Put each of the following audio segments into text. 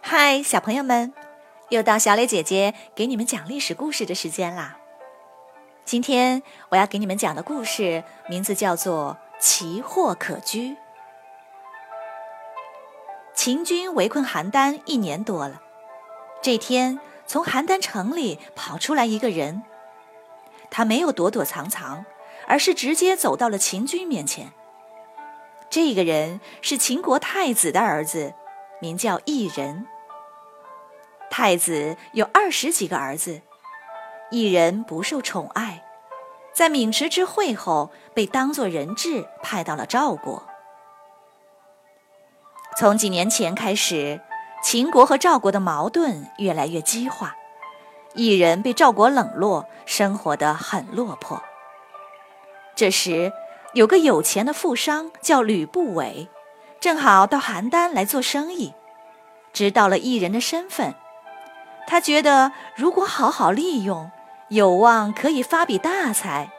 嗨，小朋友们，又到小磊姐姐给你们讲历史故事的时间啦。今天我要给你们讲的故事名字叫做《奇货可居》。秦军围困邯郸一年多了，这天从邯郸城里跑出来一个人，他没有躲躲藏藏，而是直接走到了秦军面前。这个人是秦国太子的儿子，名叫异人。太子有二十几个儿子，异人不受宠爱，在渑池之会后被当作人质派到了赵国。从几年前开始，秦国和赵国的矛盾越来越激化，异人被赵国冷落，生活得很落魄。这时，有个有钱的富商叫吕不韦，正好到邯郸来做生意，知道了异人的身份。他觉得，如果好好利用，有望可以发笔大财。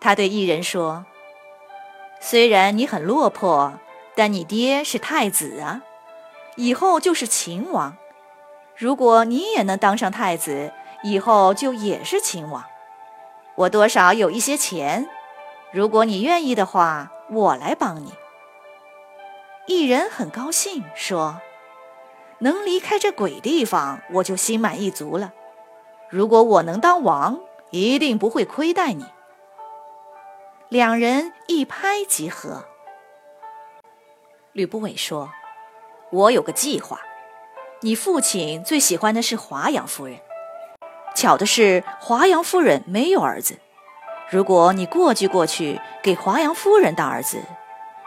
他对异人说：“虽然你很落魄，但你爹是太子啊，以后就是秦王。如果你也能当上太子，以后就也是秦王。我多少有一些钱，如果你愿意的话，我来帮你。”异人很高兴，说。能离开这鬼地方，我就心满意足了。如果我能当王，一定不会亏待你。两人一拍即合。吕不韦说：“我有个计划，你父亲最喜欢的是华阳夫人。巧的是，华阳夫人没有儿子。如果你过继过去，给华阳夫人当儿子，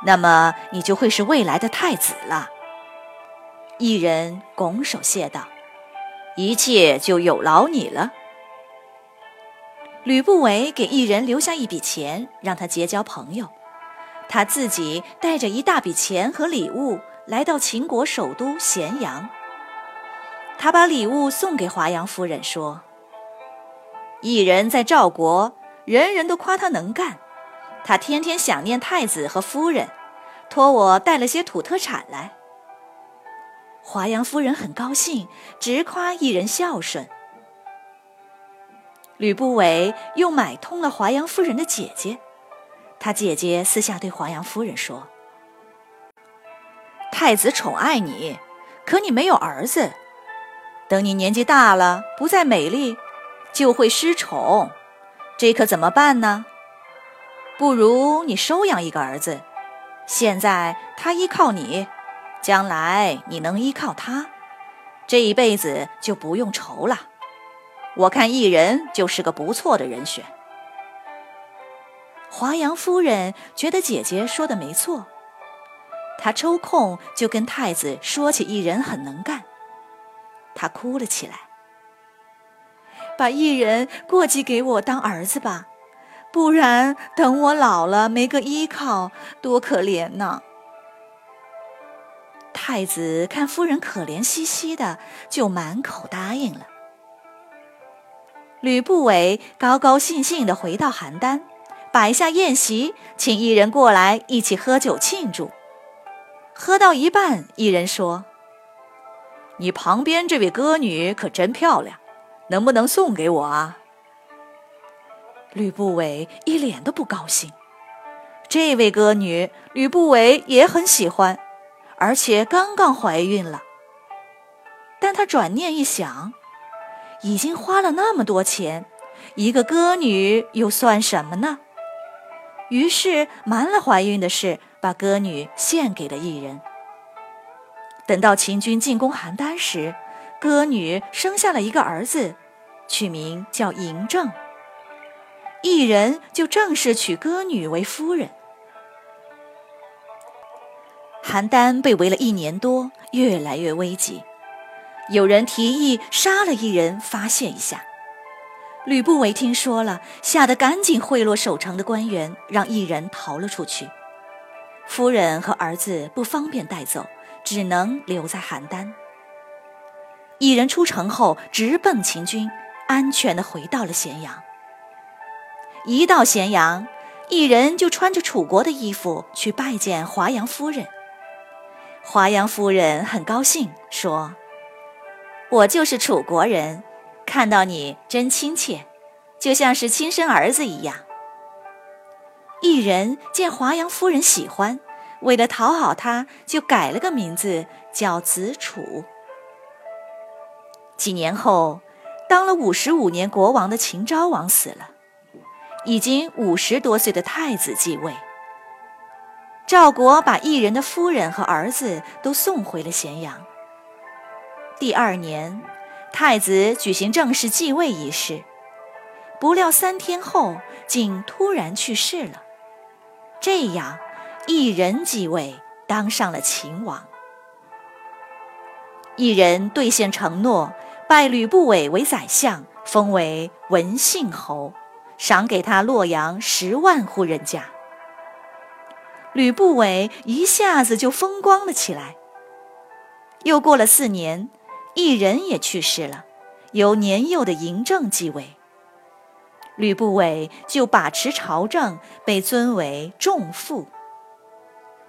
那么你就会是未来的太子了。”一人拱手谢道：“一切就有劳你了。”吕不韦给一人留下一笔钱，让他结交朋友。他自己带着一大笔钱和礼物来到秦国首都咸阳。他把礼物送给华阳夫人，说：“一人在赵国，人人都夸他能干。他天天想念太子和夫人，托我带了些土特产来。”华阳夫人很高兴，直夸一人孝顺。吕不韦又买通了华阳夫人的姐姐，他姐姐私下对华阳夫人说：“太子宠爱你，可你没有儿子，等你年纪大了，不再美丽，就会失宠，这可怎么办呢？不如你收养一个儿子，现在他依靠你。”将来你能依靠他，这一辈子就不用愁了。我看一人就是个不错的人选。华阳夫人觉得姐姐说的没错，她抽空就跟太子说起一人很能干，他哭了起来。把异人过继给我当儿子吧，不然等我老了没个依靠，多可怜呐！太子看夫人可怜兮兮的，就满口答应了。吕不韦高高兴兴地回到邯郸，摆下宴席，请一人过来一起喝酒庆祝。喝到一半，一人说：“你旁边这位歌女可真漂亮，能不能送给我啊？”吕不韦一脸的不高兴。这位歌女，吕不韦也很喜欢。而且刚刚怀孕了，但他转念一想，已经花了那么多钱，一个歌女又算什么呢？于是瞒了怀孕的事，把歌女献给了异人。等到秦军进攻邯郸时，歌女生下了一个儿子，取名叫嬴政。异人就正式娶歌女为夫人。邯郸被围了一年多，越来越危急。有人提议杀了异人，发泄一下。吕不韦听说了，吓得赶紧贿赂守城的官员，让异人逃了出去。夫人和儿子不方便带走，只能留在邯郸。一人出城后直奔秦军，安全地回到了咸阳。一到咸阳，异人就穿着楚国的衣服去拜见华阳夫人。华阳夫人很高兴，说：“我就是楚国人，看到你真亲切，就像是亲生儿子一样。”异人见华阳夫人喜欢，为了讨好他，就改了个名字，叫子楚。几年后，当了五十五年国王的秦昭王死了，已经五十多岁的太子继位。赵国把异人的夫人和儿子都送回了咸阳。第二年，太子举行正式继位仪式，不料三天后竟突然去世了。这样，异人继位，当上了秦王。异人兑现承诺，拜吕不韦为宰相，封为文信侯，赏给他洛阳十万户人家。吕不韦一下子就风光了起来。又过了四年，异人也去世了，由年幼的嬴政继位。吕不韦就把持朝政，被尊为仲父。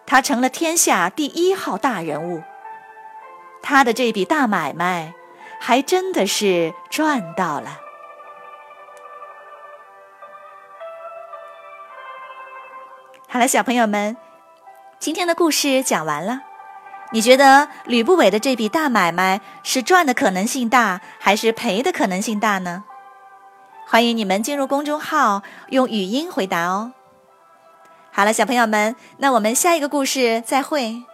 他成了天下第一号大人物。他的这笔大买卖，还真的是赚到了。好了，小朋友们，今天的故事讲完了。你觉得吕不韦的这笔大买卖是赚的可能性大，还是赔的可能性大呢？欢迎你们进入公众号，用语音回答哦。好了，小朋友们，那我们下一个故事再会。